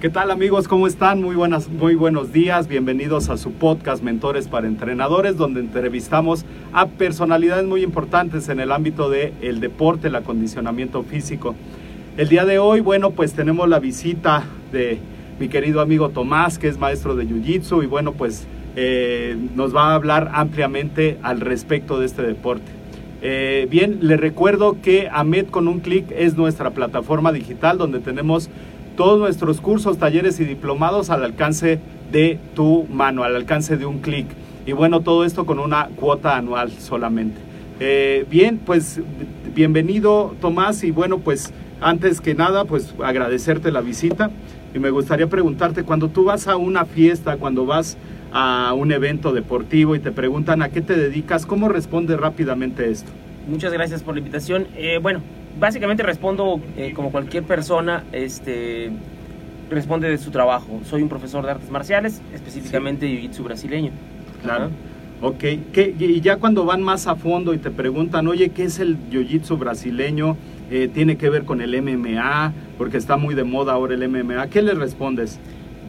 ¿Qué tal amigos? ¿Cómo están? Muy, buenas, muy buenos días. Bienvenidos a su podcast Mentores para Entrenadores, donde entrevistamos a personalidades muy importantes en el ámbito del el deporte, el acondicionamiento físico. El día de hoy, bueno, pues tenemos la visita de mi querido amigo Tomás, que es maestro de Jiu-Jitsu, y bueno, pues eh, nos va a hablar ampliamente al respecto de este deporte. Eh, bien, le recuerdo que AMED con un clic es nuestra plataforma digital donde tenemos todos nuestros cursos, talleres y diplomados al alcance de tu mano, al alcance de un clic. Y bueno, todo esto con una cuota anual solamente. Eh, bien, pues bienvenido Tomás y bueno, pues antes que nada, pues agradecerte la visita y me gustaría preguntarte, cuando tú vas a una fiesta, cuando vas a un evento deportivo y te preguntan a qué te dedicas, ¿cómo respondes rápidamente esto? Muchas gracias por la invitación. Eh, bueno, básicamente respondo eh, como cualquier persona, este, responde de su trabajo. Soy un profesor de artes marciales, específicamente de jiu-jitsu brasileño. Claro. Ajá. Ok, ¿Qué- y ya cuando van más a fondo y te preguntan, oye, ¿qué es el jiu-jitsu brasileño? Eh, ¿Tiene que ver con el MMA? Porque está muy de moda ahora el MMA. ¿Qué les respondes?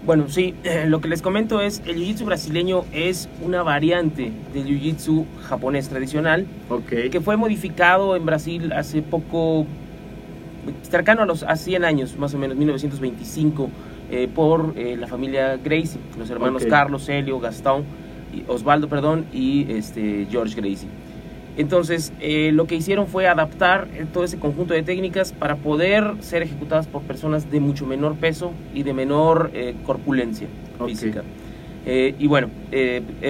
Bueno, sí, eh, lo que les comento es, el jiu-jitsu brasileño es una variante del jiu-jitsu japonés tradicional que fue modificado en Brasil hace poco, cercano a los a 100 años, más o menos, 1925, eh, por eh, la familia Gracie, los hermanos. Carlos, Helio, Gastón, y Osvaldo, perdón, y este, George Gracie. Entonces, eh, lo que hicieron fue adaptar eh, todo ese conjunto de técnicas para poder ser ejecutadas por personas de mucho menor peso y de menor eh, corpulencia física. Eh, y bueno,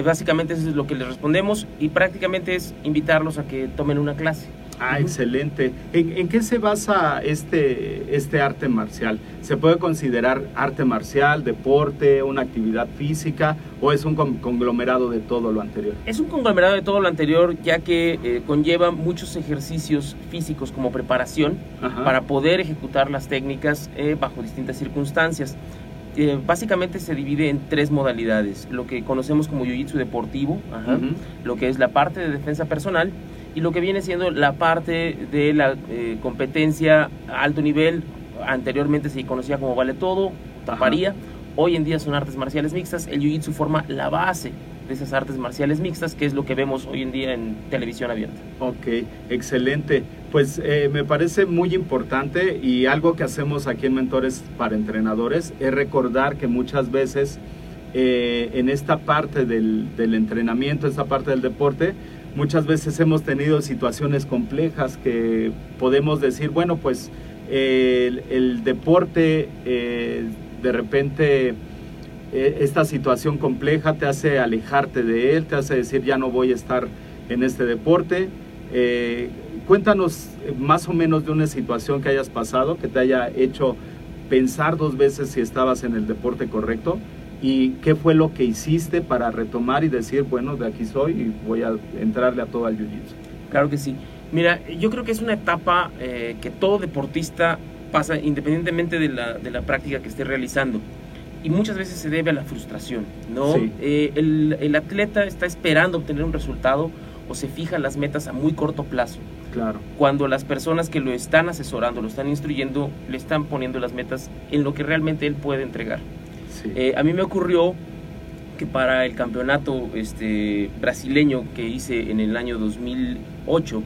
básicamente eso es lo que les respondemos y prácticamente es invitarlos a que tomen una clase. Ah, excelente. ¿En, en qué se basa este, este arte marcial? ¿Se puede considerar arte marcial, deporte, una actividad física o es un con- conglomerado de todo lo anterior? Es un conglomerado de todo lo anterior, ya que eh, conlleva muchos ejercicios físicos como preparación Ajá. para poder ejecutar las técnicas eh, bajo distintas circunstancias. Eh, básicamente se divide en tres modalidades, lo que conocemos como jiu-jitsu deportivo, ajá, lo que es la parte de defensa personal y lo que viene siendo la parte de la eh, competencia a alto nivel, anteriormente se conocía como vale todo, taparía, hoy en día son artes marciales mixtas, el jiu-jitsu forma la base de esas artes marciales mixtas, que es lo que vemos hoy en día en televisión abierta. Ok, excelente. Pues eh, me parece muy importante y algo que hacemos aquí en Mentores para Entrenadores es recordar que muchas veces eh, en esta parte del, del entrenamiento, esta parte del deporte, muchas veces hemos tenido situaciones complejas que podemos decir, bueno, pues el, deporte eh, de repente eh, esta situación compleja te hace alejarte de él, te hace decir ya no voy a estar en este deporte. Eh, cuéntanos eh, más o menos de una situación que hayas pasado, que te haya hecho pensar dos veces si estabas en el deporte correcto ¿Y qué fue lo que hiciste para retomar y decir, bueno, de aquí soy y voy a entrarle a todo al jiu-jitsu? Claro que sí. Mira, yo creo que es una etapa eh, que todo deportista pasa independientemente de la, de la práctica que esté realizando. Y muchas veces se debe a la frustración, ¿no? Sí. Eh, el, el atleta está esperando obtener un resultado o se fija las metas a muy corto plazo. Claro, Cuando las personas que lo están asesorando, lo están instruyendo, le están poniendo las metas en lo que realmente él puede entregar. Sí. Eh, a mí me ocurrió que para el campeonato este, brasileño que hice en el año 2008,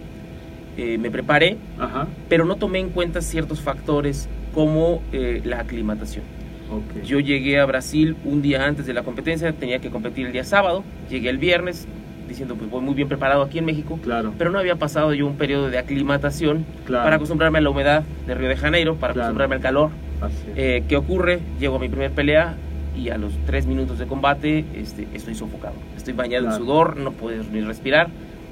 eh, me preparé, Ajá, pero no tomé en cuenta ciertos factores como eh, la aclimatación. ok. Yo llegué a Brasil un día antes de la competencia, tenía que competir el día sábado, llegué el viernes diciendo pues voy muy bien preparado aquí en México, Claro, pero no había pasado yo un periodo de aclimatación claro. para acostumbrarme a la humedad de Río de Janeiro, para Claro. acostumbrarme al calor. Eh, ¿Qué ocurre? Llego a mi primer pelea y a los tres minutos de combate este, estoy sofocado. Estoy bañado Claro. en sudor, no puedo ni respirar.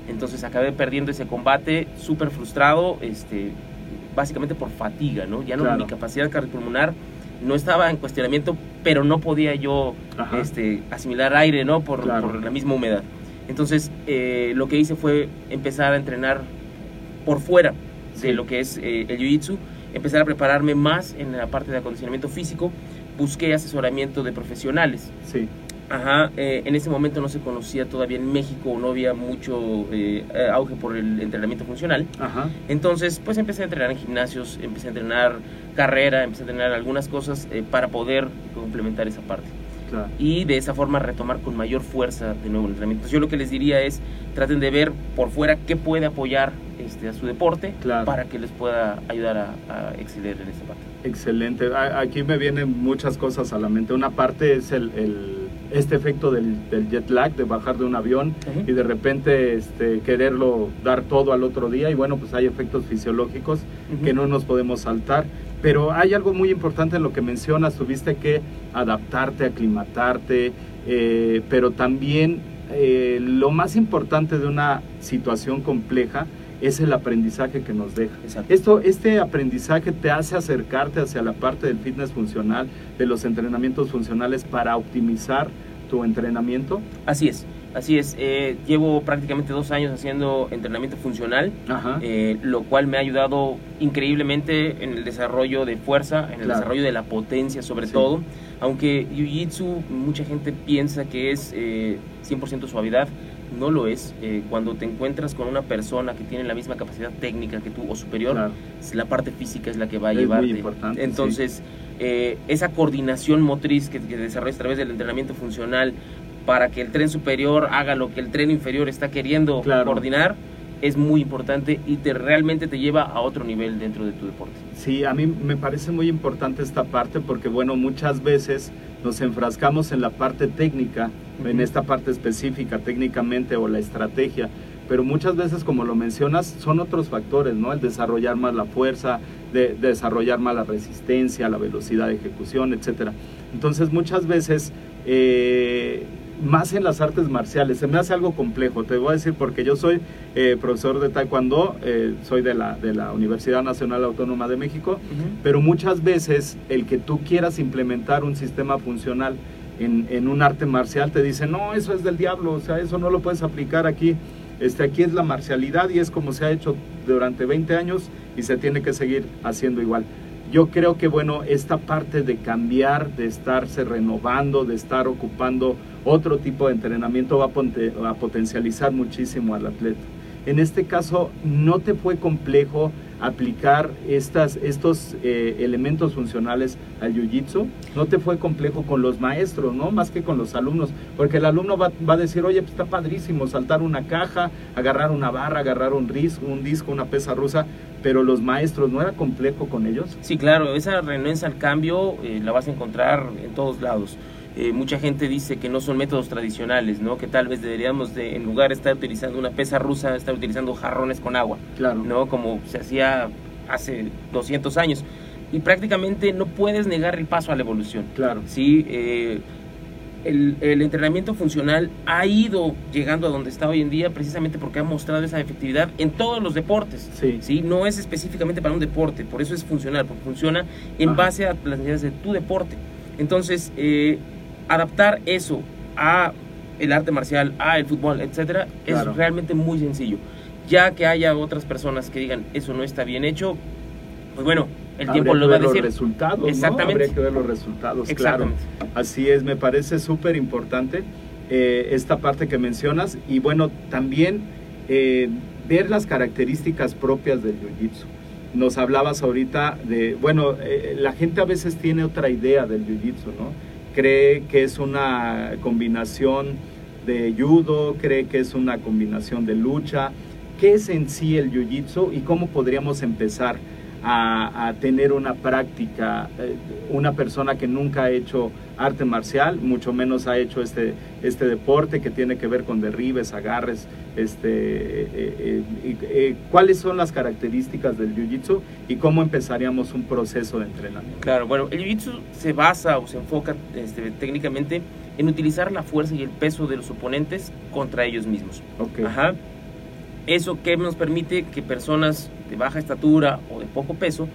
Entonces acabé perdiendo ese combate súper frustrado, este, básicamente por fatiga, ¿no? Ya no Claro. mi capacidad cardiopulmonar no estaba en cuestionamiento, pero no podía yo Ajá. este, asimilar aire, ¿no? Por, Claro. por la misma humedad. Entonces eh, lo que hice fue empezar a entrenar por fuera Sí. de lo que es eh, el jiu-jitsu, empezar a prepararme más en la parte de acondicionamiento físico, busqué asesoramiento de profesionales. Sí, Ajá, eh, en ese momento no se conocía todavía en México, no había mucho eh, eh, auge por el entrenamiento funcional. ajá, Entonces, pues empecé a entrenar en gimnasios, empecé a entrenar carrera, empecé a entrenar algunas cosas eh, para poder complementar esa parte claro. y de esa forma retomar con mayor fuerza de nuevo el entrenamiento. Yo lo que les diría es traten de ver por fuera qué puede apoyar este, a su deporte Claro. para que les pueda ayudar a, a exceder en esa parte. Excelente. Aquí me vienen muchas cosas a la mente. Una parte es el, el- este efecto del, del jet lag, de bajar de un avión y de repente este, quererlo dar todo al otro día. Y bueno, pues hay efectos fisiológicos que no nos podemos saltar. Pero hay algo muy importante en lo que mencionas. Tuviste que adaptarte, aclimatarte, eh, pero también eh, lo más importante de una situación compleja es el aprendizaje que nos deja. Exacto. Esto, este aprendizaje te hace acercarte hacia la parte del fitness funcional, de los entrenamientos funcionales para optimizar tu entrenamiento. Así es, así es. Eh, llevo prácticamente dos años haciendo entrenamiento funcional, eh, lo cual me ha ayudado increíblemente en el desarrollo de fuerza, en el Claro. desarrollo de la potencia sobre Sí. todo. Aunque Jiu-Jitsu mucha gente piensa que es eh, 100% suavidad, no lo es. Eh, cuando te encuentras con una persona que tiene la misma capacidad técnica que tú o superior, Claro. la parte física es la que va a Es muy llevarte. importante, Entonces, eh, esa coordinación motriz que, que desarrollas a través del entrenamiento funcional para que el tren superior haga lo que el tren inferior está queriendo Claro. coordinar es muy importante y te realmente te lleva a otro nivel dentro de tu deporte. Sí, a mí me parece muy importante esta parte porque, bueno, muchas veces nos enfrascamos en la parte técnica, en Ujú. esta parte específica técnicamente o la estrategia, pero muchas veces, como lo mencionas, son otros factores, ¿no? El desarrollar más la fuerza, de, desarrollar más la resistencia, la velocidad de ejecución, etcétera. Entonces, muchas veces, eh, más en las artes marciales, se me hace algo complejo, te voy a decir, porque yo soy eh, profesor de Taekwondo, eh, soy de la, de la Universidad Nacional Autónoma de México, pero muchas veces el que tú quieras implementar un sistema funcional en, en un arte marcial te dicen, no, eso es del diablo, o sea, eso no lo puedes aplicar aquí. Este, aquí es la marcialidad y es como se ha hecho durante 20 años y se tiene que seguir haciendo igual. Yo creo que, bueno, esta parte de cambiar, de estarse renovando, de estar ocupando otro tipo de entrenamiento va a, potencializar muchísimo al atleta. En este caso, ¿no te fue complejo aplicar estas, estos eh, elementos funcionales al jiu-jitsu? ¿No te fue complejo con los maestros, no? Más que con los alumnos. Porque el alumno va, va a decir, oye, pues está padrísimo saltar una caja, agarrar una barra, agarrar un, ris, un disco, una pesa rusa. Pero los maestros, ¿no era complejo con ellos? Sí, claro, esa renuencia al cambio eh, la vas a encontrar en todos lados. Eh, mucha gente dice que no son métodos tradicionales, ¿no? Que tal vez deberíamos de, en lugar de estar utilizando una pesa rusa, estar utilizando jarrones con agua, Claro. ¿no? Como se hacía hace 200 años. Y prácticamente no puedes negar el paso a la evolución. Claro. Sí, eh, el, el entrenamiento funcional ha ido llegando a donde está hoy en día precisamente porque ha mostrado esa efectividad en todos los deportes. Sí. ¿sí? No es específicamente para un deporte, por eso es funcional, porque funciona en Ajá. base a las necesidades de tu deporte. Entonces, eh, adaptar eso a el arte marcial, a el fútbol, etcétera, Claro. es realmente muy sencillo. Ya que haya otras personas que digan eso no está bien hecho, pues bueno, el Habría tiempo lo va a decir. los resultados, ¿no? Exactamente. Habría que ver los resultados, claro. Así es, me parece súper importante eh, esta parte que mencionas y bueno, también eh, ver las características propias del jiu-jitsu. Nos hablabas ahorita de, bueno, eh, la gente a veces tiene otra idea del jiu-jitsu, ¿no? Cree que es una combinación de judo, cree que es una combinación de lucha. ¿Qué es en sí el jiu-jitsu y cómo podríamos empezar a, a tener una práctica, eh, una persona que nunca ha hecho arte marcial, mucho menos ha hecho este, este deporte que tiene que ver con derribes, agarres, este, eh, eh, cuáles son las características del jiu-jitsu y cómo empezaríamos un proceso de entrenamiento. Claro, bueno, el jiu-jitsu se basa o se enfoca este, técnicamente en utilizar la fuerza y el peso de los oponentes contra ellos mismos. Ok, Ajá. Eso que nos permite que personas de baja estatura o de poco peso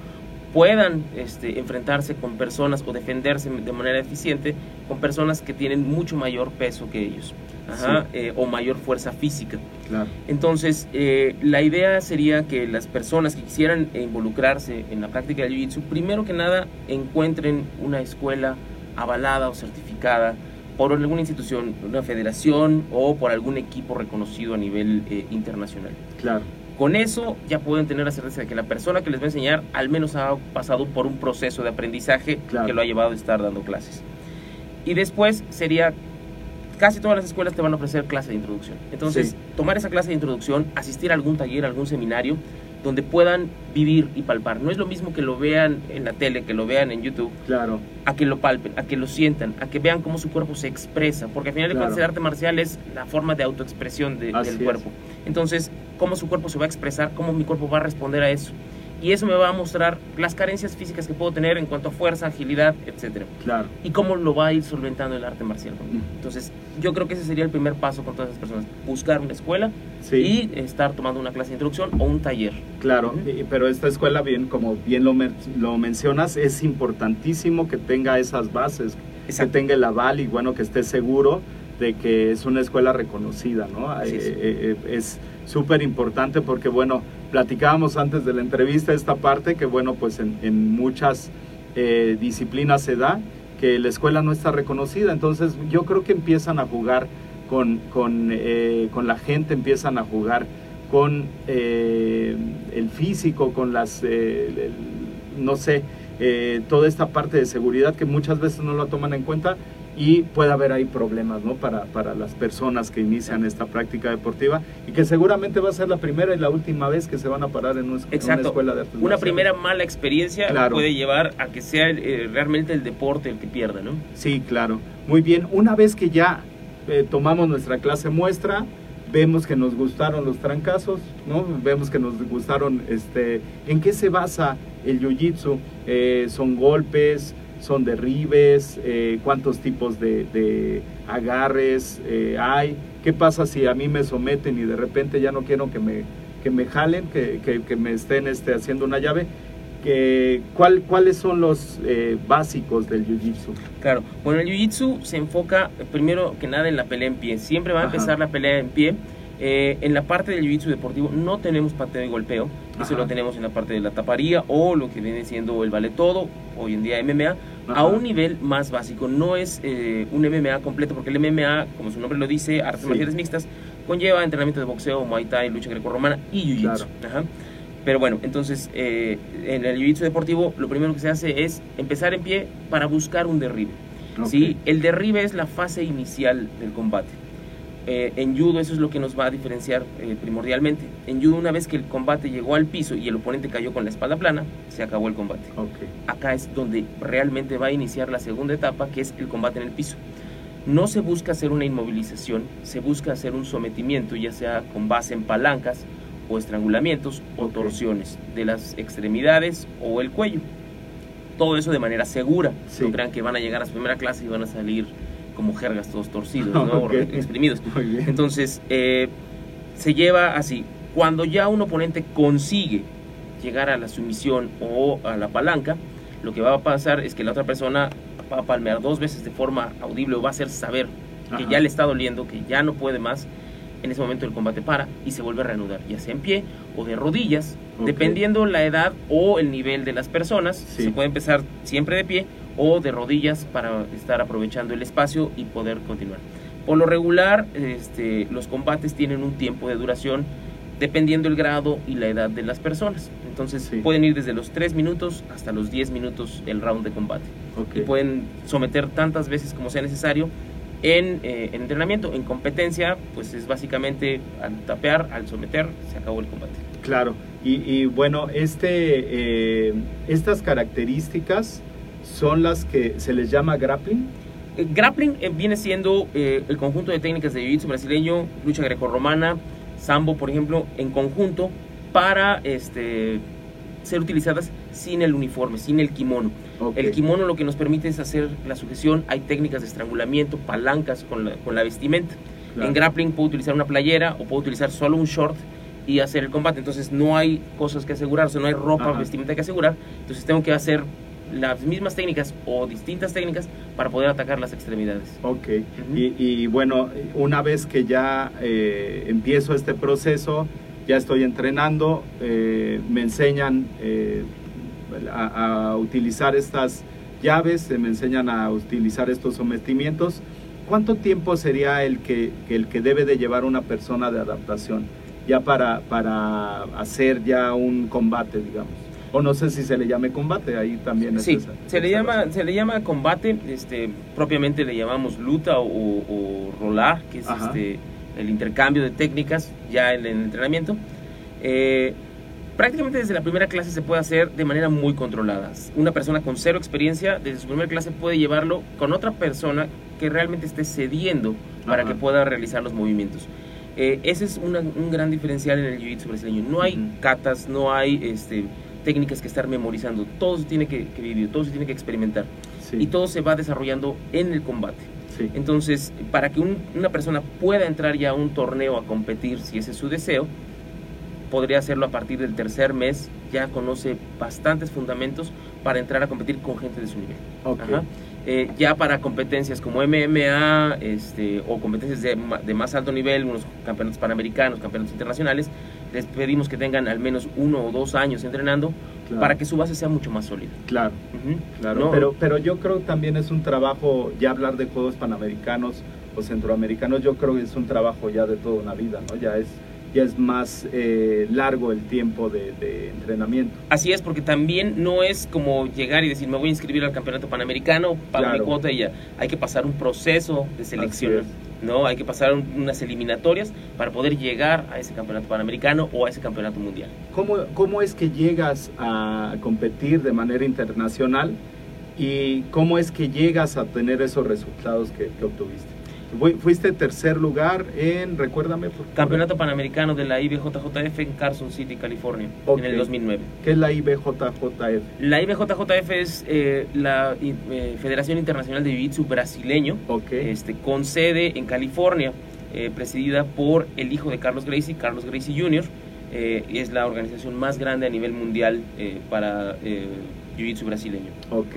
puedan este, enfrentarse con personas o defenderse de manera eficiente con personas que tienen mucho mayor peso que ellos Ajá, eh, o mayor fuerza física. claro, Entonces, eh, la idea sería que las personas que quisieran involucrarse en la práctica del Jiu-Jitsu, primero que nada encuentren una escuela avalada o certificada por alguna institución, una federación o por algún equipo reconocido a nivel eh, internacional. claro, Con eso ya pueden tener la certeza de que la persona que les va a enseñar al menos ha pasado por un proceso de aprendizaje Claro. que lo ha llevado a estar dando clases. Y después sería, casi todas las escuelas te van a ofrecer clase de introducción. Entonces, Sí. tomar esa clase de introducción, asistir a algún taller, algún seminario, donde puedan vivir y palpar. No es lo mismo que lo vean en la tele, que lo vean en YouTube, claro, a que lo palpen, a que lo sientan, a que vean cómo su cuerpo se expresa, porque al final de Claro. cuentas el arte marcial es la forma de autoexpresión de- del es. cuerpo. Entonces, cómo su cuerpo se va a expresar, cómo mi cuerpo va a responder a eso. Y eso me va a mostrar las carencias físicas que puedo tener en cuanto a fuerza, agilidad, etcétera. claro. Y cómo lo va a ir solventando el arte marcial. Entonces, yo creo que ese sería el primer paso con todas esas personas. Buscar una escuela Sí. y estar tomando una clase de introducción o un taller. Claro, y- pero esta escuela, bien, como bien lo, lo mencionas, es importantísimo que tenga esas bases, Exacto. que tenga el aval y bueno, que esté seguro de que es una escuela reconocida, ¿no? Eh, eh, eh, es súper importante porque, bueno, platicábamos antes de la entrevista esta parte que, bueno, pues en, muchas eh, disciplinas se da que la escuela no está reconocida, entonces yo creo que empiezan a jugar con, con, eh, con la gente, empiezan a jugar con eh, el físico, con las, eh, no sé, eh, toda esta parte de seguridad que muchas veces no la toman en cuenta y puede haber ahí problemas, ¿no? Para, para las personas que inician esta práctica deportiva y que seguramente va a ser la primera y la última vez que se van a parar en, un- en una Exacto. escuela de artes Una primera mala experiencia Claro. puede llevar a que sea eh, realmente el deporte el que pierda, ¿no? Sí, claro. Muy bien. Una vez que ya eh, tomamos nuestra clase muestra, vemos que nos gustaron los trancazos, ¿no? Vemos que nos gustaron, este, ¿en qué se basa el jiu-jitsu? Eh, ¿Son golpes? ¿Son derribes? Eh, ¿Cuántos tipos de, de agarres eh, hay? ¿Qué pasa si a mí me someten y de repente ya no quiero que me, que me jalen, que, que- que me estén este, haciendo una llave? Que, ¿cuál, ¿Cuáles son los eh, básicos del jiu-jitsu? Claro. Bueno, el jiu-jitsu se enfoca primero que nada en la pelea en pie. Siempre va a Ajá. empezar la pelea en pie. Eh, en la parte del jiu-jitsu deportivo no tenemos pateo y golpeo. Eso lo tenemos en la parte de la taparía o lo que viene siendo el vale todo, hoy en día MMA, Ajá. a un nivel más básico. No es eh, un MMA completo, porque el MMA, como su nombre lo dice, artes Sí. marciales mixtas, conlleva entrenamiento de boxeo, muay thai, lucha grecorromana y jiu-jitsu. Ajá. Pero bueno, entonces eh, en el jiu-jitsu deportivo lo primero que se hace es empezar en pie para buscar un derribe. ¿sí? El derribe es la fase inicial del combate. Eh, en judo eso es lo que nos va a diferenciar eh, primordialmente. En judo una vez que el combate llegó al piso y el oponente cayó con la espalda plana, se acabó el combate. Acá es donde realmente va a iniciar la segunda etapa, que es el combate en el piso. No se busca hacer una inmovilización, se busca hacer un sometimiento, ya sea con base en palancas o estrangulamientos o torsiones de las extremidades o el cuello. Todo eso de manera segura. Sí. No crean que van a llegar a su primera clase y van a salir como jergas todos torcidos, ¿no? Exprimidos. Entonces, eh, se lleva así. Cuando ya un oponente consigue llegar a la sumisión o a la palanca, lo que va a pasar es que la otra persona va a palmear dos veces de forma audible o va a hacer saber que ya le está doliendo, que ya no puede más, en ese momento el combate para y se vuelve a reanudar, ya sea en pie o de rodillas, dependiendo la edad o el nivel de las personas. Sí. Se puede empezar siempre de pie o de rodillas para estar aprovechando el espacio y poder continuar. Por lo regular, este, los combates tienen un tiempo de duración dependiendo el grado y la edad de las personas. Entonces Sí. pueden ir desde los 3 minutos hasta los 10 minutos el round de combate. Y pueden someter tantas veces como sea necesario en, eh, en entrenamiento. En competencia, pues es básicamente al tapear, al someter, se acabó el combate. Claro, y, y bueno, este, eh, estas características son las que se les llama grappling. El grappling eh, viene siendo eh, el conjunto de técnicas de jiu-jitsu brasileño, lucha grecorromana, sambo, por ejemplo, en conjunto para este, ser utilizadas sin el uniforme, sin el kimono. El kimono lo que nos permite es hacer la sujeción, hay técnicas de estrangulamiento, palancas con la, con la vestimenta. Claro. En grappling puedo utilizar una playera o puedo utilizar solo un short y hacer el combate. Entonces no hay cosas que asegurar, o sea, no hay ropa, Ajá. vestimenta que asegurar. Entonces tengo que hacer las mismas técnicas o distintas técnicas para poder atacar las extremidades. Ok, Ujú. y, y bueno, una vez que ya eh, empiezo este proceso, ya estoy entrenando, eh, me enseñan eh, a, a utilizar estas llaves, me enseñan a utilizar estos sometimientos. ¿Cuánto tiempo sería el que, el que debe de llevar una persona de adaptación ya para, para hacer ya un combate, digamos? O no sé si se le llame combate, ahí también es Sí, esa- se le llama razón. se le llama combate, este propiamente le llamamos luta o, o rolar, que es Ajá. este el intercambio de técnicas ya en el entrenamiento. Eh, prácticamente desde la primera clase se puede hacer de manera muy controlada. Una persona con cero experiencia desde su primera clase puede llevarlo con otra persona que realmente esté cediendo para Ajá. que pueda realizar los movimientos. Eh, ese es una- un gran diferencial en el jiu-jitsu brasileño. No hay Ujú. catas, no hay este, técnicas que estar memorizando. Todo se tiene que, que vivir, todo se tiene que experimentar. Sí, Y todo se va desarrollando en el combate. sí. Entonces, para que un- una persona pueda entrar ya a un torneo a competir, si ese es su deseo, podría hacerlo a partir del tercer mes. Ya conoce bastantes fundamentos para entrar a competir con gente de su nivel. Ok. Ajá. Eh, ya para competencias como MMA este, o competencias de, de más alto nivel, unos campeonatos panamericanos, campeonatos internacionales, les pedimos que tengan al menos uno o dos años entrenando Claro. para que su base sea mucho más sólida. Claro, Ujú. claro. No, Pero, pero yo creo también es un trabajo, ya hablar de juegos panamericanos o centroamericanos, yo creo que es un trabajo ya de toda una vida, ¿no? Ya es, ya es más eh, largo el tiempo de, de entrenamiento. Así es, porque también no es como llegar y decir, me voy a inscribir al campeonato panamericano, pago Claro. mi cuota y ya. Hay que pasar un proceso de selección, ¿no? Hay que pasar un- unas eliminatorias para poder llegar a ese campeonato panamericano o a ese campeonato mundial. ¿Cómo, ¿Cómo es que llegas a competir de manera internacional y cómo es que llegas a tener esos resultados que, que obtuviste? Fu- Fuiste tercer lugar en, recuérdame, por. Campeonato Panamericano de la IBJJF en Carson City, California, Ok. en el 2009. ¿Qué es la IBJJF? La IBJJF es eh, la eh, Federación Internacional de Jiu-Jitsu brasileño, Ok. este, con sede en California, eh, presidida por el hijo de Carlos Gracie, Carlos Gracie Jr., eh, es la organización más grande a nivel mundial para Jiu-Jitsu brasileño. Ok.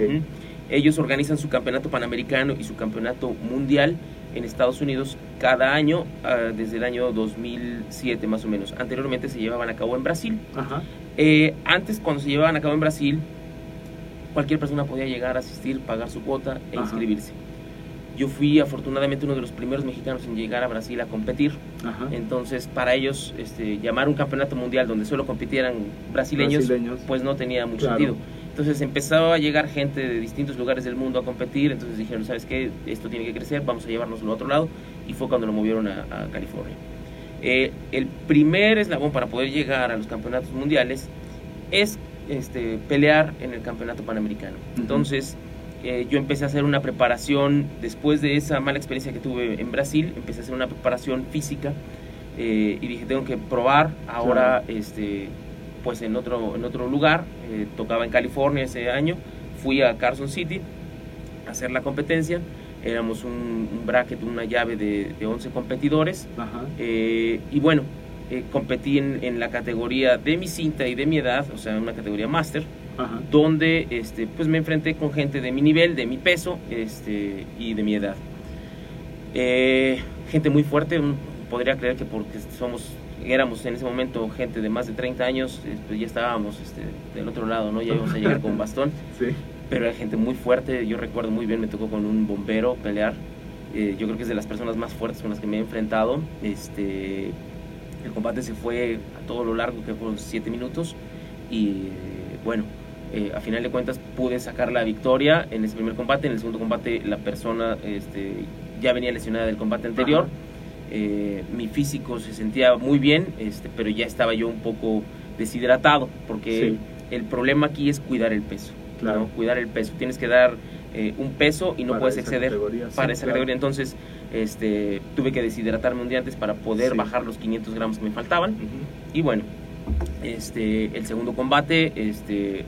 Ellos organizan su campeonato panamericano y su campeonato mundial en Estados Unidos cada año ah, desde el año 2007 más o menos. Anteriormente se llevaban a cabo en Brasil. Ajá. Eh, antes, cuando se llevaban a cabo en Brasil, cualquier persona podía llegar a asistir, pagar su cuota e Ajá. inscribirse. Yo fui afortunadamente uno de los primeros mexicanos en llegar a Brasil a competir. Ajá. Entonces, para ellos, este, llamar un campeonato mundial donde solo compitieran brasileños, Brasileños. pues no tenía mucho Claro. sentido. Entonces empezaba a llegar gente de distintos lugares del mundo a competir, entonces dijeron, ¿sabes qué? Esto tiene que crecer, vamos a llevárnoslo a otro lado, y fue cuando lo movieron a, a California. Eh, el primer eslabón para poder llegar a los campeonatos mundiales es este, pelear en el campeonato panamericano. Entonces, eh, yo empecé a hacer una preparación, después de esa mala experiencia que tuve en Brasil, empecé a hacer una preparación física eh, y dije, tengo que probar ahora, este, pues en otro, en otro lugar, eh, tocaba en California ese año, fui a Carson City a hacer la competencia, éramos un, un bracket, una llave de, de 11 competidores, Ajá. eh, y bueno, eh, competí en, en la categoría de mi cinta y de mi edad, o sea, una categoría máster, donde este, pues me enfrenté con gente de mi nivel, de mi peso este, y de mi edad. Eh, gente muy fuerte, un- podría creer que porque somos, éramos en ese momento gente de más de 30 años, eh, pues ya estábamos este, del otro lado, ¿no? ya íbamos a llegar con bastón, Sí. pero era gente muy fuerte, yo recuerdo muy bien, me tocó con un bombero pelear, eh, yo creo que es de las personas más fuertes con las que me he enfrentado, este, el combate se fue a todo lo largo, que fueron 7 minutos, y eh, bueno, eh, a final de cuentas pude sacar la victoria en ese primer combate. En el segundo combate la persona este, ya venía lesionada del combate anterior. Ajá. Eh, mi físico se sentía muy bien, este, pero ya estaba yo un poco deshidratado porque Sí. el problema aquí es cuidar el peso. Claro. ¿no? Cuidar el peso. Tienes que dar eh, un peso y no Para puedes exceder categoría, sí, para esa claro. categoría. Entonces este, tuve que deshidratarme un día antes para poder Sí. bajar los 500 gramos que me faltaban. Ujú. Y bueno, este, el segundo combate, este,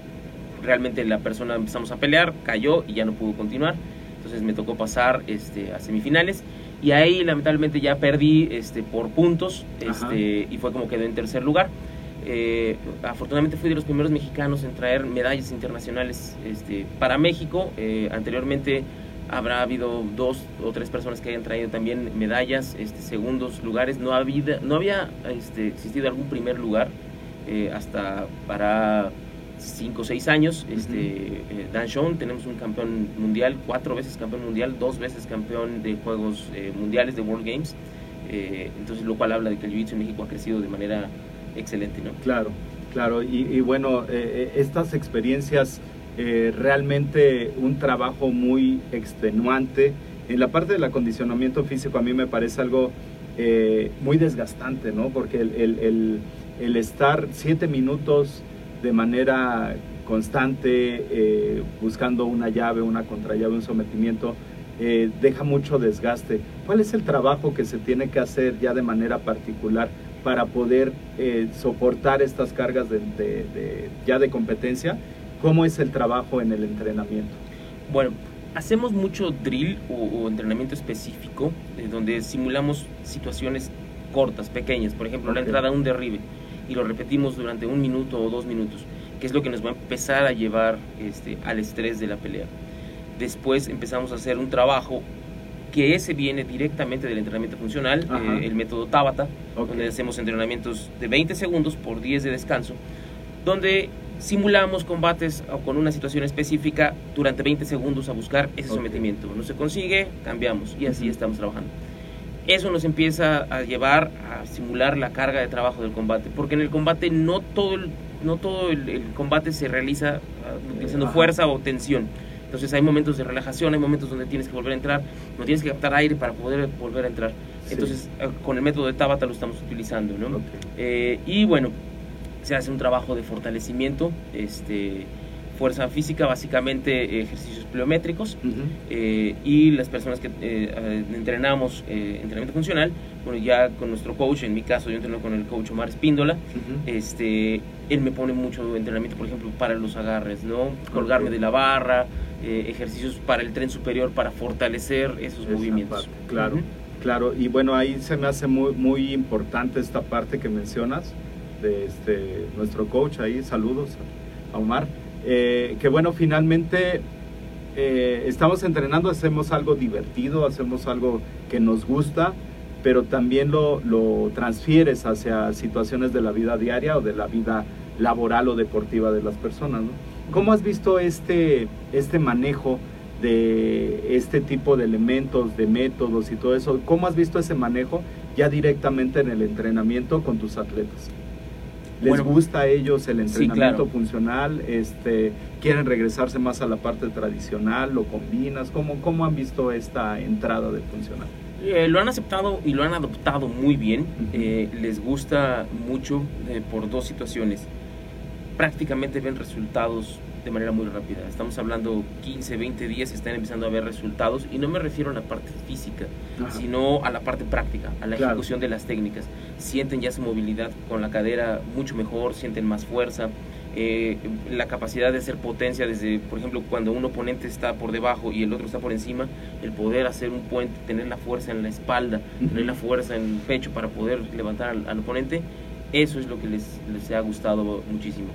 realmente la persona empezamos a pelear, cayó y ya no pudo continuar. Entonces me tocó pasar este, a semifinales. Y ahí lamentablemente ya perdí este, por puntos este, y fue como quedó en tercer lugar. Eh, afortunadamente fui de los primeros mexicanos en traer medallas internacionales este, para México. Eh, anteriormente habrá habido dos o tres personas que hayan traído también medallas, este, segundos lugares. No había, no había este, existido algún primer lugar eh, hasta para cinco o seis años. Este, eh, Dan Schoen, tenemos un campeón mundial, cuatro veces campeón mundial, dos veces campeón de Juegos eh, Mundiales de World Games. Eh, entonces, lo cual habla de que el jiu-jitsu en México ha crecido de manera excelente, ¿no? Claro, claro. Y, y bueno, eh, estas experiencias, realmente un trabajo muy extenuante. En la parte del acondicionamiento físico a mí me parece algo muy desgastante, ¿no? Porque el, el- el- el estar siete minutos de manera constante, eh, buscando una llave, una contrallave, un sometimiento, eh, deja mucho desgaste. ¿Cuál es el trabajo que se tiene que hacer ya de manera particular para poder eh, soportar estas cargas de, de- de- ya de competencia? ¿Cómo es el trabajo en el entrenamiento? Bueno, hacemos mucho drill o, o entrenamiento específico, donde simulamos situaciones cortas, pequeñas. Por ejemplo, la entrada a un derribe y lo repetimos durante un minuto o dos minutos, que es lo que nos va a empezar a llevar este, al estrés de la pelea. Después empezamos a hacer un trabajo que ese viene directamente del entrenamiento funcional, eh, el método Tabata, Ok. donde hacemos entrenamientos de 20 segundos por 10 de descanso, donde simulamos combates o con una situación específica durante 20 segundos a buscar ese Ok. sometimiento. No se consigue, cambiamos y así Ujú. estamos trabajando. Eso nos empieza a llevar a simular la carga de trabajo del combate, porque en el combate no todo el, no todo el, el combate se realiza ah, utilizando Ajá. fuerza o tensión. Entonces hay momentos de relajación, hay momentos donde tienes que volver a entrar, no tienes que captar aire para poder volver a entrar. Sí. Entonces eh, con el método de Tabata lo estamos utilizando, ¿no? Eh, y bueno, se hace un trabajo de fortalecimiento, este, fuerza física, básicamente ejercicios pliométricos. Ujú. eh, y las personas que eh, eh, entrenamos eh, entrenamiento funcional, bueno, ya con nuestro coach, en mi caso yo entreno con el coach Omar Espíndola, Ujú. este, él me pone mucho entrenamiento, por ejemplo, para los agarres, ¿no? Colgarme de la barra, eh, ejercicios para el tren superior para fortalecer esos Esa movimientos. parte, claro, Ujú. claro. Y bueno, ahí se me hace muy, muy importante esta parte que mencionas de este, nuestro coach ahí. Saludos a Omar. Eh, que bueno, finalmente eh, estamos entrenando, hacemos algo divertido, hacemos algo que nos gusta, pero también lo, lo transfieres hacia situaciones de la vida diaria o de la vida laboral o deportiva de las personas. ¿Cómo has visto este, este manejo de este tipo de elementos, de métodos y todo eso? ¿Cómo has visto ese manejo ya directamente en el entrenamiento con tus atletas? ¿Les Bueno, gusta a ellos el sí, entrenamiento claro. funcional? Este, ¿Quieren regresarse más a la parte tradicional? ¿Lo combinas? ¿Cómo, cómo han visto esta entrada del funcional? Eh, lo han aceptado y lo han adoptado muy bien. Eh, les gusta mucho eh, por dos situaciones. Prácticamente ven resultados de manera muy rápida. Estamos hablando 15, 20 días, están empezando a ver resultados y no me refiero a la parte física, Ajá. sino a la parte práctica, a la Claro. ejecución de las técnicas. Sienten ya su movilidad con la cadera mucho mejor, sienten más fuerza, eh, la capacidad de hacer potencia desde, por ejemplo, cuando un oponente está por debajo y el otro está por encima, el poder hacer un puente, tener la fuerza en la espalda, tener la fuerza en el pecho para poder levantar al, al oponente, eso es lo que les, les ha gustado muchísimo.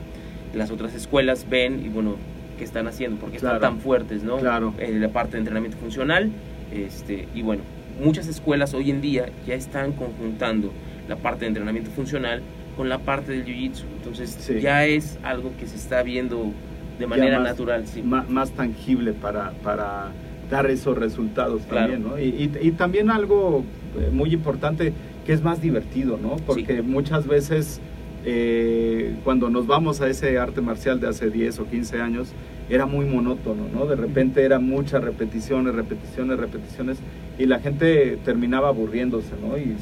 Las otras escuelas ven y bueno, ¿qué están haciendo? ¿Por qué Claro. están tan fuertes, no? Claro. En la parte de entrenamiento funcional, este, y bueno, muchas escuelas hoy en día ya están conjuntando la parte de entrenamiento funcional con la parte del jiu-jitsu. Entonces Sí. ya es algo que se está viendo de manera más- natural. Sí. ma- más, tangible para, para dar esos resultados Claro. también, ¿no? Y, y- y también algo eh, muy importante que es más divertido, ¿no? Porque muchas veces eh, cuando nos vamos a ese arte marcial de hace 10 o 15 años, era muy monótono, ¿no? De repente eran muchas repeticiones, repeticiones, repeticiones, y la gente terminaba aburriéndose, ¿no? Y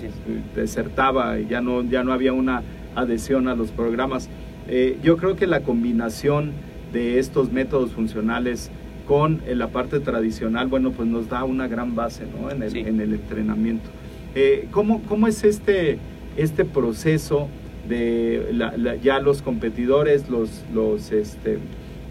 desertaba y ya no, ya no había una adhesión a los programas. Eh, yo creo que la combinación de estos métodos funcionales con eh, la parte tradicional, bueno, pues nos da una gran base, ¿no? En el, Sí. en el entrenamiento. Eh, ¿cómo, ¿Cómo es este, este proceso de la- la- ya los competidores, los, los este,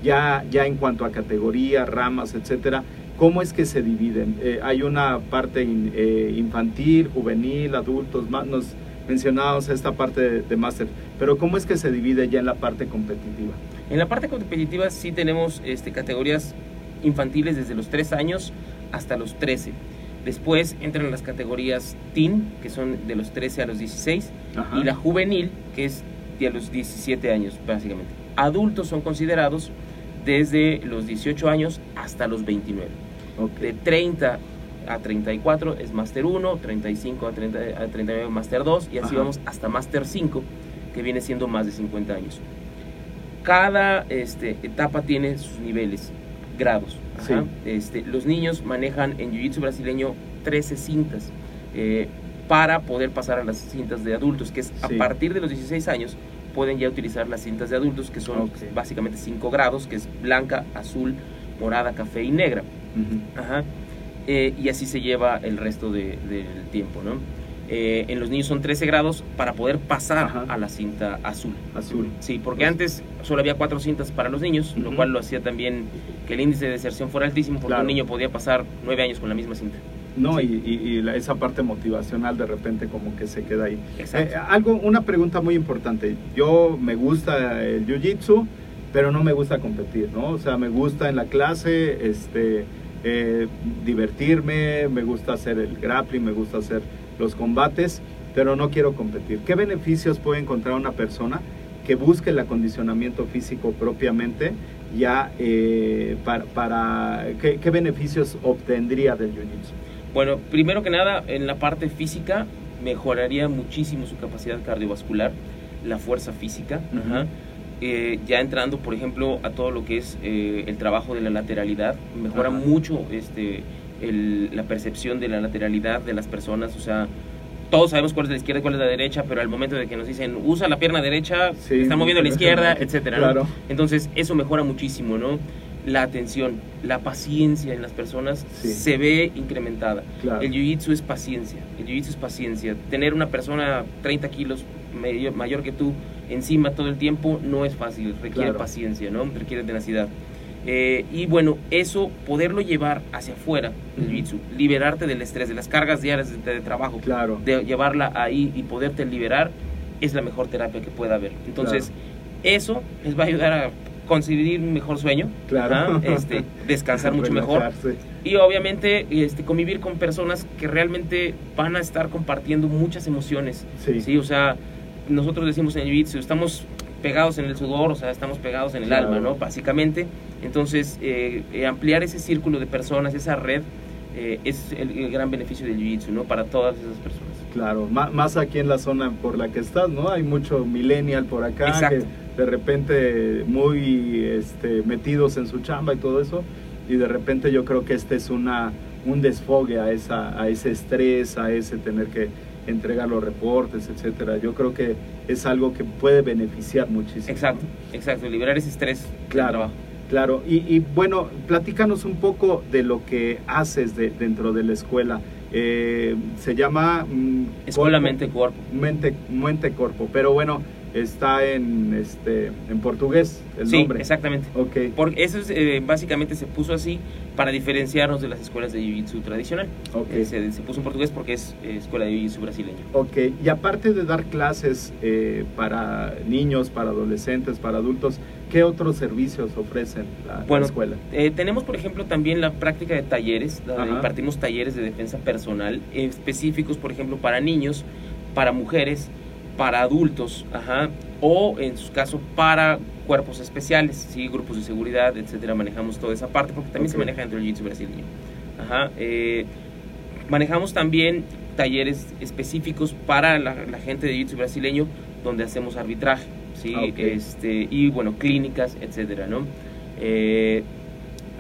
ya, ya en cuanto a categoría, ramas, etcétera? ¿Cómo es que se dividen? Eh, hay una parte eh, infantil, juvenil, adultos, más nos mencionábamos esta parte de, de máster, pero ¿cómo es que se divide ya en la parte competitiva? En la parte competitiva sí tenemos este, categorías infantiles desde los 3 años hasta los 13. Después entran las categorías teen, que son de los 13 a los 16, Ajá. y la juvenil, que es de los 17 años, básicamente. Adultos son considerados desde los 18 años hasta los 29. Ok. De 30 a 34 es Master 1, 35 a, 30, a 39 Master 2 y así Ajá. vamos hasta Master 5, que viene siendo más de 50 años. Cada este, etapa tiene sus niveles, grados. Sí. Este, los niños manejan en Jiu-Jitsu brasileño 13 cintas eh, para poder pasar a las cintas de adultos, que es Sí. a partir de los 16 años pueden ya utilizar las cintas de adultos, que son básicamente 5 grados, que es blanca, azul, morada, café y negra. Ajá. Eh, y así se lleva el resto de- del tiempo, ¿no? Eh, en los niños son 13 grados para poder pasar Ajá. a la cinta azul. Azul. Sí, porque antes solo había cuatro cintas para los niños, lo cual lo hacía también que el índice de deserción fuera altísimo, porque Claro. un niño podía pasar nueve años con la misma cinta. No, Sí. y, y- y la- esa parte motivacional de repente como que se queda ahí. Exacto. Eh, algo, una pregunta muy importante. Yo me gusta el jiu-jitsu, pero no me gusta competir, ¿no? O sea, me gusta en la clase este, eh, divertirme, me gusta hacer el grappling, me gusta hacer los combates, pero no quiero competir. ¿Qué beneficios puede encontrar una persona que busque el acondicionamiento físico propiamente? Ya eh, para, para ¿qué, qué beneficios obtendría del jiu-jitsu? Bueno, primero que nada, en la parte física mejoraría muchísimo su capacidad cardiovascular, la fuerza física. Ajá. Eh, ya entrando, por ejemplo, a todo lo que es eh, el trabajo de la lateralidad, mejora mucho este, el- la percepción de la lateralidad de las personas. O sea, todos sabemos cuál es la izquierda y cuál es la derecha, pero al momento de que nos dicen usa la pierna derecha, Sí, están moviendo la izquierda, etcétera. ¿no? Claro. Entonces, eso mejora muchísimo, ¿no? La atención, la paciencia en las personas Sí. se ve incrementada. Claro. El jiu-jitsu es paciencia. El jiu-jitsu es paciencia. Tener una persona 30 kilos mayor, mayor que tú encima todo el tiempo no es fácil. Requiere Claro. paciencia, ¿no? Requiere tenacidad. Eh, y bueno, eso, poderlo llevar hacia afuera, el jiu-jitsu, liberarte del estrés, de las cargas diarias de, de trabajo, Claro. de llevarla ahí y poderte liberar, es la mejor terapia que pueda haber. Entonces, eso les va a ayudar a conseguir un mejor sueño, Claro. ajá, este, descansar mucho mejor y obviamente este, convivir con personas que realmente van a estar compartiendo muchas emociones. Sí. O sea, nosotros decimos en el jiu-jitsu, estamos pegados en el sudor, o sea, estamos pegados en el Claro. alma, ¿no? Básicamente. Entonces, eh, eh, ampliar ese círculo de personas, esa red, eh, es el, el gran beneficio del jiu-jitsu, ¿no? Para todas esas personas. Claro, ma- más aquí en la zona por la que estás, ¿no? Hay mucho millennial por acá Exacto. que de repente muy este, metidos en su chamba y todo eso, y de repente yo creo que este es una un desfogue a esa a ese estrés, a ese tener que entregar los reportes, etcétera. Yo creo que es algo que puede beneficiar muchísimo. Exacto, ¿no? exacto, liberar ese estrés Claro. Claro, y, y bueno, platícanos un poco de lo que haces de- dentro de la escuela. Eh, se llama... mm, Escuela Mente Cuerpo. Mente, mente Corpo. Pero bueno, está en este en portugués el sí, nombre. exactamente. Ok, Porque eso es, eh, básicamente se puso así para diferenciarnos de las escuelas de Jiu-Jitsu tradicional. ok. Eh, se, se puso en portugués porque es eh, escuela de Jiu-Jitsu brasileño. Ok, y aparte de dar clases eh, para niños, para adolescentes, para adultos, ¿qué otros servicios ofrecen la, la Bueno, escuela? Eh, tenemos, por ejemplo, también la práctica de talleres, impartimos talleres de defensa personal específicos, por ejemplo, para niños, para mujeres, para adultos, ajá, o en su caso para cuerpos especiales, ¿sí? grupos de seguridad, etcétera. Manejamos toda esa parte porque también se maneja dentro del jiu-jitsu brasileño. Ajá, eh, manejamos también talleres específicos para la, la gente de jiu-jitsu brasileño donde hacemos arbitraje, ¿sí? Ah, este, y bueno, clínicas, etcétera, ¿no? Eh,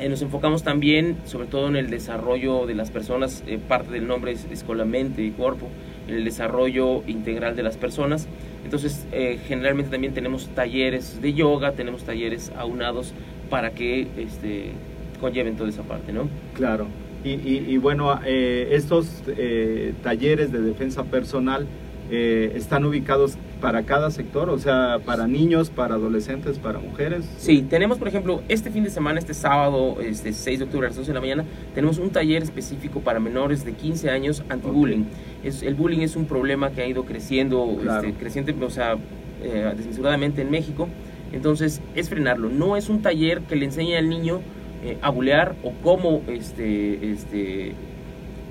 eh, nos enfocamos también, sobre todo en el desarrollo de las personas, parte del nombre es Escola Mente y Cuerpo, el desarrollo integral de las personas. Entonces, eh, generalmente también tenemos talleres de yoga, tenemos talleres aunados para que este, conlleven toda esa parte, ¿no? Claro. Y, bueno, eh, estos eh, talleres de defensa personal eh, están ubicados para cada sector, o sea, para niños, para adolescentes, para mujeres. Sí, tenemos, por ejemplo, este fin de semana, este sábado, este 6 de octubre a las 11 de la mañana, tenemos un taller específico para menores de 15 años anti-bullying. Es, el bullying es un problema que ha ido creciendo, Claro. este, creciente, o sea, eh, desmesuradamente en México. Entonces, es frenarlo. No es un taller que le enseñe al niño eh, a bulear o cómo este, este,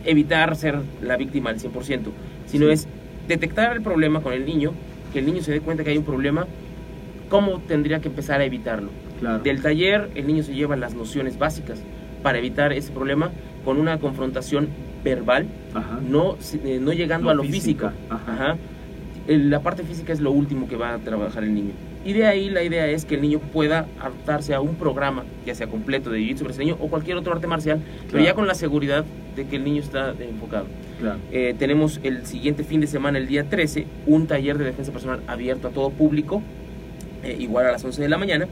evitar ser la víctima al 100%, sino Sí. es detectar el problema con el niño, que el niño se dé cuenta que hay un problema, cómo tendría que empezar a evitarlo. Claro. Del taller el niño se lleva las nociones básicas para evitar ese problema con una confrontación verbal, Ajá. no, eh, no llegando a lo física, físico. ajá. Ajá. El- La parte física es lo último que va a trabajar el niño. Y de ahí la idea es que el niño pueda adaptarse a un programa, ya sea completo de jiu-jitsu brasileño o cualquier otro arte marcial, pero ya con la seguridad de que el niño está eh, enfocado. Claro. Eh, tenemos el siguiente fin de semana, el día 13, un taller de defensa personal abierto a todo público, eh, igual a las 11 de la mañana,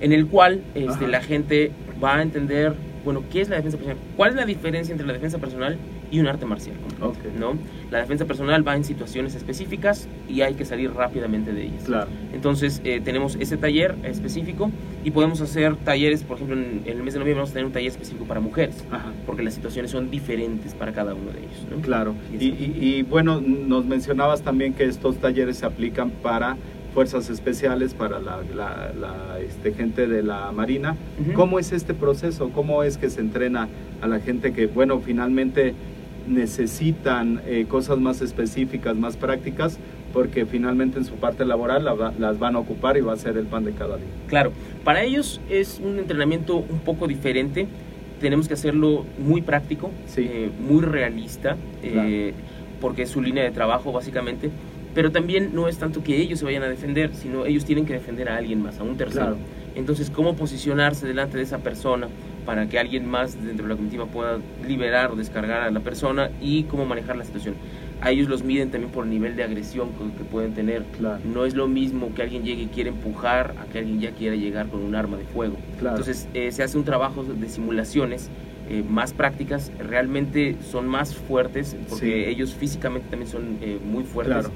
en el cual este, la gente va a entender, bueno, qué es la defensa personal, cuál es la diferencia entre la defensa personal y un arte marcial. Ok. ¿no? La defensa personal va en situaciones específicas y hay que salir rápidamente de ellas. Claro. Entonces eh, tenemos ese taller específico y podemos hacer talleres, por ejemplo, en, en el mes de noviembre vamos a tener un taller específico para mujeres, Ajá. porque las situaciones son diferentes para cada uno de ellos. ¿no? Claro. Y Y, y- bueno, nos mencionabas también que estos talleres se aplican para fuerzas especiales, para la, la- la, este, gente de la Marina. Ujú. ¿Cómo es este proceso? ¿Cómo es que se entrena a la gente que, bueno, finalmente necesitan eh, cosas más específicas, más prácticas, porque finalmente en su parte laboral la las van a ocupar y va a ser el pan de cada día? Claro, para ellos es un entrenamiento un poco diferente. Tenemos que hacerlo muy práctico, Sí. eh, muy realista, eh, porque es su línea de trabajo básicamente. Pero también no es tanto que ellos se vayan a defender, sino ellos tienen que defender a alguien más, a un tercero. Claro. Entonces, ¿cómo posicionarse delante de esa persona para que alguien más dentro de la comitiva pueda liberar o descargar a la persona y cómo manejar la situación? A ellos los miden también por el nivel de agresión que que pueden tener. Claro. No es lo mismo que alguien llegue y quiera empujar a que alguien ya quiera llegar con un arma de fuego. Claro. Entonces eh, se hace un trabajo de simulaciones eh, más prácticas, realmente son más fuertes porque Sí. ellos físicamente también son eh, muy fuertes Claro.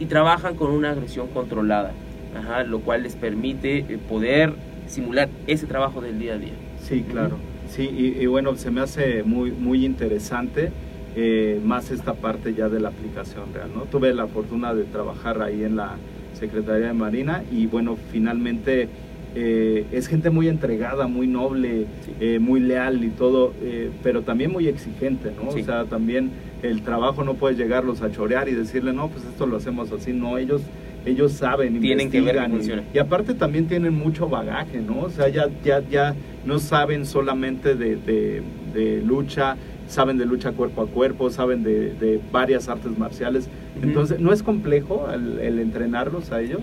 y trabajan con una agresión controlada, ajá, lo cual les permite poder simular ese trabajo del día a día. Sí, claro. Sí, y, y bueno, se me hace muy, muy interesante eh, más esta parte ya de la aplicación real, ¿no? Tuve la fortuna de trabajar ahí en la Secretaría de Marina y bueno, finalmente eh, es gente muy entregada, muy noble, Sí. eh, muy leal y todo, eh, pero también muy exigente, ¿no? Sí. O sea, también el trabajo no puedes llegarlos a chorear y decirle, no, pues esto lo hacemos así, no, ellos... Ellos saben, Tienen que ver y- funciona. y aparte también tienen mucho bagaje, ¿no? O sea, ya, ya, ya no saben solamente de, de- de lucha, saben de lucha cuerpo a cuerpo, saben de, de varias artes marciales. Entonces, ¿no es complejo el, el entrenarlos a ellos?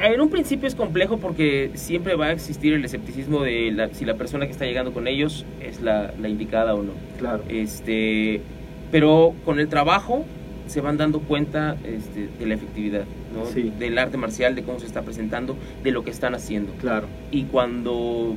En un principio es complejo porque siempre va a existir el escepticismo de la- si la persona que está llegando con ellos es la, la indicada o no. Claro. Este, pero con el trabajo se van dando cuenta este, de la efectividad, ¿no? Sí. del arte marcial, de cómo se está presentando, de lo que están haciendo. Claro, Y cuando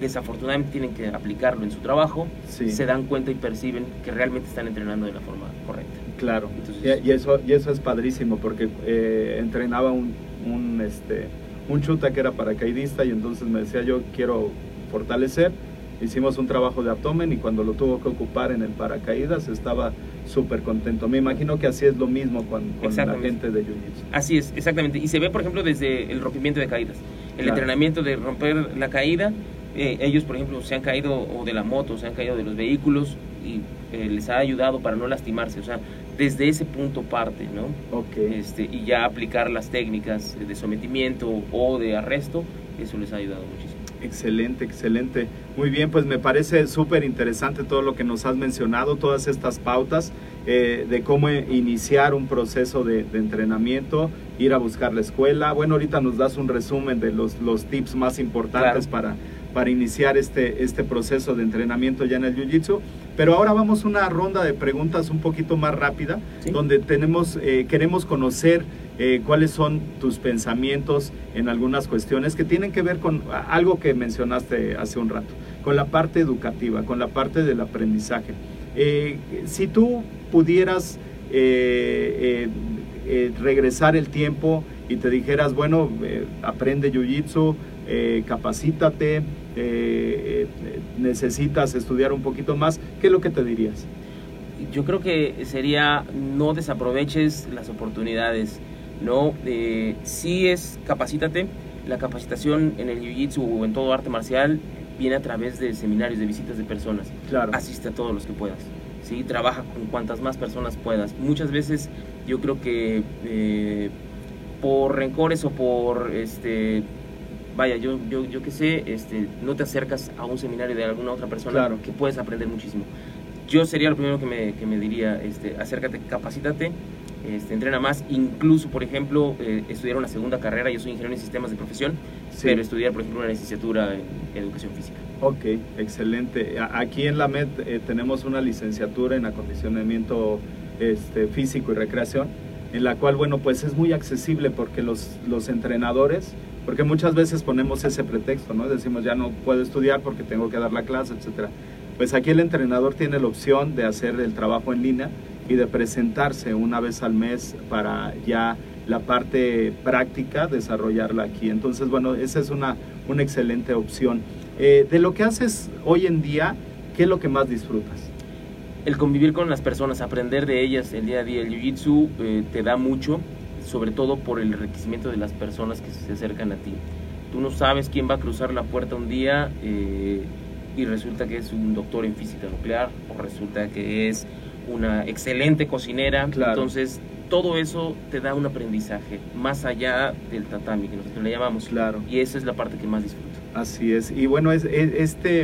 desafortunadamente tienen que aplicarlo en su trabajo, sí, se dan cuenta y perciben que realmente están entrenando de la forma correcta. claro. Entonces- y, y eso, y eso es padrísimo porque eh, entrenaba un, un, este, un chuta que era paracaidista y entonces me decía yo quiero fortalecer. Hicimos un trabajo de abdomen y cuando lo tuvo que ocupar en el paracaídas estaba súper contento. Me imagino que así es lo mismo con, con la gente de Jiu-Jitsu. Así es, exactamente. Y se ve, por ejemplo, desde el rompimiento de caídas. El Claro. entrenamiento de romper la caída. eh, ellos, por ejemplo, se han caído o de la moto, se han caído de los vehículos y eh, les ha ayudado para no lastimarse. O sea, desde ese punto parte, ¿no? Ok. Este, y ya aplicar las técnicas de sometimiento o de arresto, eso les ha ayudado muchísimo. Excelente, excelente. Muy bien, pues me parece súper interesante todo lo que nos has mencionado, todas estas pautas eh, de cómo iniciar un proceso de, de entrenamiento, ir a buscar la escuela. Bueno, ahorita nos das un resumen de los, los tips más importantes para, para iniciar este, este proceso de entrenamiento ya en el Jiu-Jitsu. Pero ahora vamos a una ronda de preguntas un poquito más rápida, Sí. donde tenemos, eh, queremos conocer eh, cuáles son tus pensamientos en algunas cuestiones que tienen que ver con algo que mencionaste hace un rato, con la parte educativa, con la parte del aprendizaje. Eh, si tú pudieras eh, eh, eh, regresar el tiempo y te dijeras, bueno, eh, aprende Jiu-Jitsu, capacítate, necesitas estudiar un poquito más, ¿qué es lo que te dirías? Yo creo que sería no desaproveches las oportunidades, ¿no? Eh, sí es capacítate, la capacitación en el jiu-jitsu o en todo arte marcial viene a través de seminarios, de visitas de personas. Claro. Asiste a todos los que puedas, ¿sí? Trabaja con cuantas más personas puedas. Muchas veces yo creo que eh, por rencores o por, este, vaya, yo, yo, yo qué sé, este, no te acercas a un seminario de alguna otra persona Claro. que puedes aprender muchísimo. Yo sería lo primero que me, que me diría, este, acércate, capacítate, este, entrena más, incluso, por ejemplo, eh, estudiar una segunda carrera, yo soy ingeniero en sistemas de profesión, Sí. pero estudiar, por ejemplo, una licenciatura en educación física. Ok, excelente. Aquí en la MED eh, tenemos una licenciatura en acondicionamiento este, físico y recreación, en la cual, bueno, pues es muy accesible porque los, los entrenadores, porque muchas veces ponemos ese pretexto, ¿no? Decimos, ya no puedo estudiar porque tengo que dar la clase, etcétera. Pues aquí el entrenador tiene la opción de hacer el trabajo en línea y de presentarse una vez al mes para ya la parte práctica desarrollarla aquí. Entonces, bueno, esa es una, una excelente opción. Eh, de lo que haces hoy en día, ¿qué es lo que más disfrutas? el convivir con las personas, aprender de ellas el día a día. El jiu-jitsu eh, te da mucho, sobre todo por el enriquecimiento de las personas que se acercan a ti. Tú no sabes quién va a cruzar la puerta un día eh, y resulta que es un doctor en física nuclear o resulta que es una excelente cocinera. Claro. Entonces, todo eso te da un aprendizaje más allá del tatami, que nosotros le llamamos. Claro. Y esa es la parte que más disfruto. Así es. Y bueno, es, es- este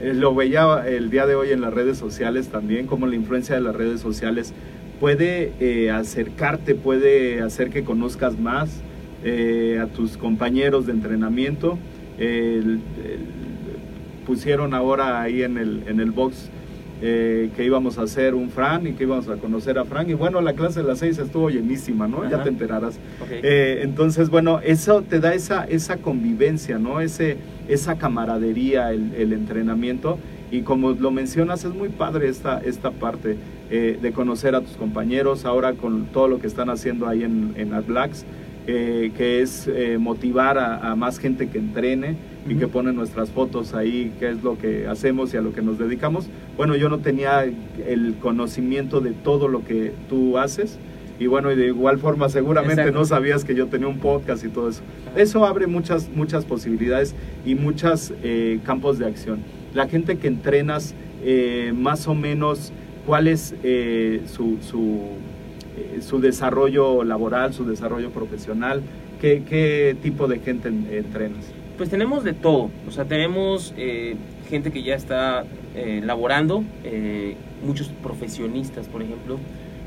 eh, lo veía el día de hoy en las redes sociales también, como la influencia de las redes sociales puede eh, acercarte, puede hacer que conozcas más eh, a tus compañeros de entrenamiento. El- el- pusieron ahora ahí en el, en el box eh, que íbamos a hacer un Fran y que íbamos a conocer a Fran. Y bueno, la clase de las seis estuvo llenísima, ¿no? Ya te enterarás. Eh, entonces, bueno, eso te da esa, esa convivencia, ¿no? Ese, esa camaradería, el, el entrenamiento. Y como lo mencionas, es muy padre esta, esta parte eh, de conocer a tus compañeros, ahora con todo lo que están haciendo ahí en, en Blacks, eh, que es eh, motivar a, a más gente que entrene y que Ujú. pone nuestras fotos ahí, qué es lo que hacemos y a lo que nos dedicamos. Bueno, yo no tenía el conocimiento de todo lo que tú haces. Y bueno, y de igual forma seguramente Exacto. no sabías que yo tenía un podcast y todo eso. Eso abre muchas, muchas posibilidades y muchos campos de acción. La gente que entrenas, eh, más o menos, ¿cuál es eh, su, su, eh, su desarrollo laboral, su desarrollo profesional? ¿Qué, qué tipo de gente en- entrenas? Pues tenemos de todo, o sea, tenemos eh, gente que ya está eh, laborando, eh, muchos profesionistas, por ejemplo,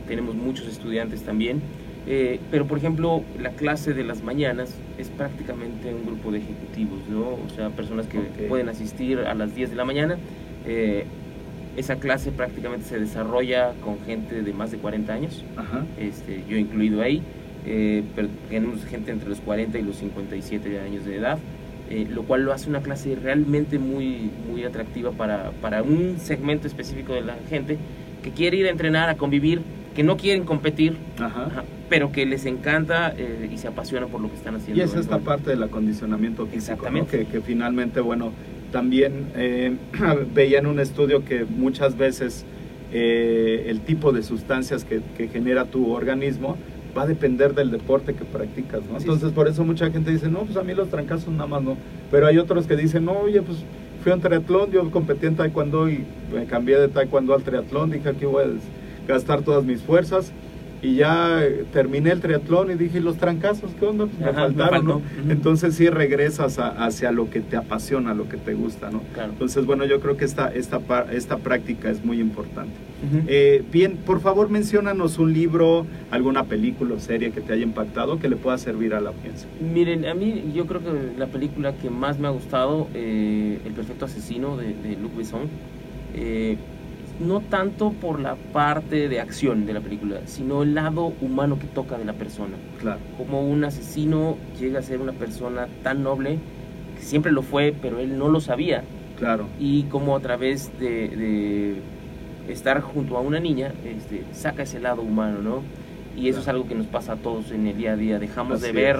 tenemos muchos estudiantes también, eh, pero por ejemplo, la clase de las mañanas es prácticamente un grupo de ejecutivos, ¿no? O sea, personas que pueden asistir a las 10 de la mañana. eh, esa clase prácticamente se desarrolla con gente de más de 40 años, Ajá. este, yo incluido ahí, eh, pero tenemos gente entre los 40 y los 57 años de edad, eh, lo cual lo hace una clase realmente muy, muy atractiva para, para un segmento específico de la gente que quiere ir a entrenar, a convivir que no quieren competir, Ajá. ajá, pero que les encanta eh, y se apasionan por lo que están haciendo. Y es esta parte del acondicionamiento físico, ¿no? Exactamente. que, que finalmente, bueno, también eh, veía en un estudio que muchas veces eh, el tipo de sustancias que, que genera tu organismo va a depender del deporte que practicas, ¿no? Entonces, es. por eso mucha gente dice, no, pues a mí los trancazos nada más no. Pero hay otros que dicen, no, oye, pues fui a un triatlón, yo competí en taekwondo y me cambié de taekwondo al triatlón, dije, aquí voy a gastar todas mis fuerzas. Y ya eh, terminé el triatlón y dije, ¿y los trancazos qué onda? Pues me Ajá, faltaron. ¿no? Entonces sí regresas a- hacia lo que te apasiona, lo que te gusta, ¿no? Claro. Entonces, bueno, yo creo que esta, esta, esta práctica es muy importante. Eh, bien, por favor, menciónanos un libro, alguna película o serie que te haya impactado que le pueda servir a la audiencia. Miren, a mí yo creo que la película que más me ha gustado, eh, El Perfecto Asesino de, de Luc Besson, eh, no tanto por la parte de acción de la película, sino el lado humano que toca de la persona. Claro, Como un asesino llega a ser una persona tan noble, que siempre lo fue, pero él no lo sabía, claro. y como a través de, de estar junto a una niña, este, saca ese lado humano, ¿no? Y eso Claro. es algo que nos pasa a todos en el día a día. Dejamos de ver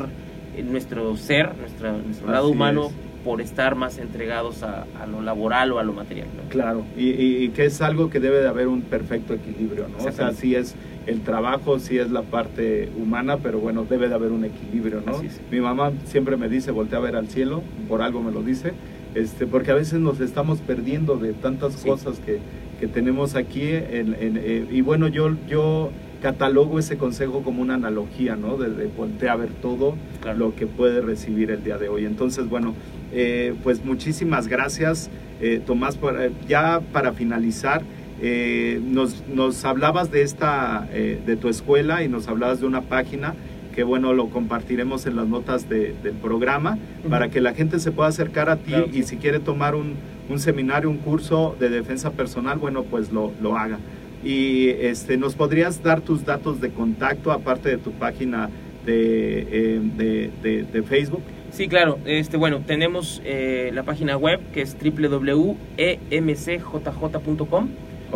es. nuestro ser, nuestra, nuestro lado humano, es. Por estar más entregados a, a lo laboral o a lo material. ¿no? Claro, y, que es algo que debe de haber un perfecto equilibrio, ¿no? O sea, sí es el trabajo, sí es la parte humana, pero bueno, debe de haber un equilibrio, ¿no? Mi mamá siempre me dice, voltea a ver al cielo, por algo me lo dice, este, porque a veces nos estamos perdiendo de tantas Sí. cosas que, que tenemos aquí, en- en- eh, y bueno, yo, yo catalogo ese consejo como una analogía, ¿no? De, de voltea a ver todo Claro. lo que puede recibir el día de hoy. Entonces, bueno, eh, pues muchísimas gracias, eh, Tomás. Para- ya para finalizar, eh, nos, nos hablabas de esta, eh, de tu escuela y nos hablabas de una página que bueno, lo compartiremos en las notas de- del programa para que la gente se pueda acercar a ti Claro y si quiere tomar un, un seminario, un curso de defensa personal, bueno, pues lo, lo haga. Y este, nos podrías dar tus datos de contacto aparte de tu página de, eh, de, de- de Facebook. Sí, claro. Este, bueno, tenemos eh, la página web que es www.emcjj.com.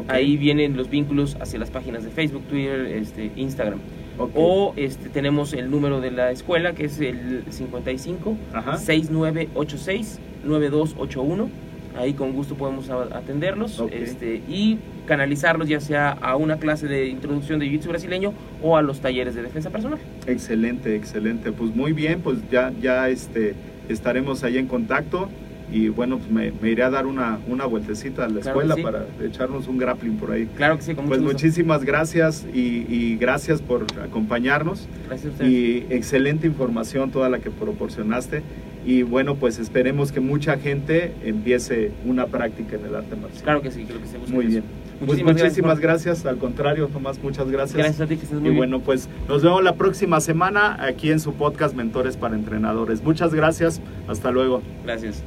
Ahí vienen los vínculos hacia las páginas de Facebook, Twitter, este, Instagram. O este, tenemos el número de la escuela que es el 55 Ajá. 6986 9281. Ahí con gusto podemos atenderlos este, y canalizarlos ya sea a una clase de introducción de jiu-jitsu brasileño o a los talleres de defensa personal. Excelente, excelente. Pues muy bien, pues ya, ya este, estaremos ahí en contacto y bueno, pues me, me iré a dar una, una vueltecita a la Claro escuela sí. para echarnos un grappling por ahí. Claro que sí, con Pues mucho gusto. muchísimas gracias y, y gracias por acompañarnos Gracias a ustedes. y excelente información toda la que proporcionaste y bueno, pues esperemos que mucha gente empiece una práctica en el arte marcial. Claro que sí, creo que se busca Muy eso. bien. Pues Muchísimas, gracias. gracias, al contrario, Tomás, muchas gracias. Gracias a ti, que estés muy Y bien. bueno, pues nos vemos la próxima semana aquí en su podcast Mentores para Entrenadores. Muchas gracias, hasta luego. Gracias.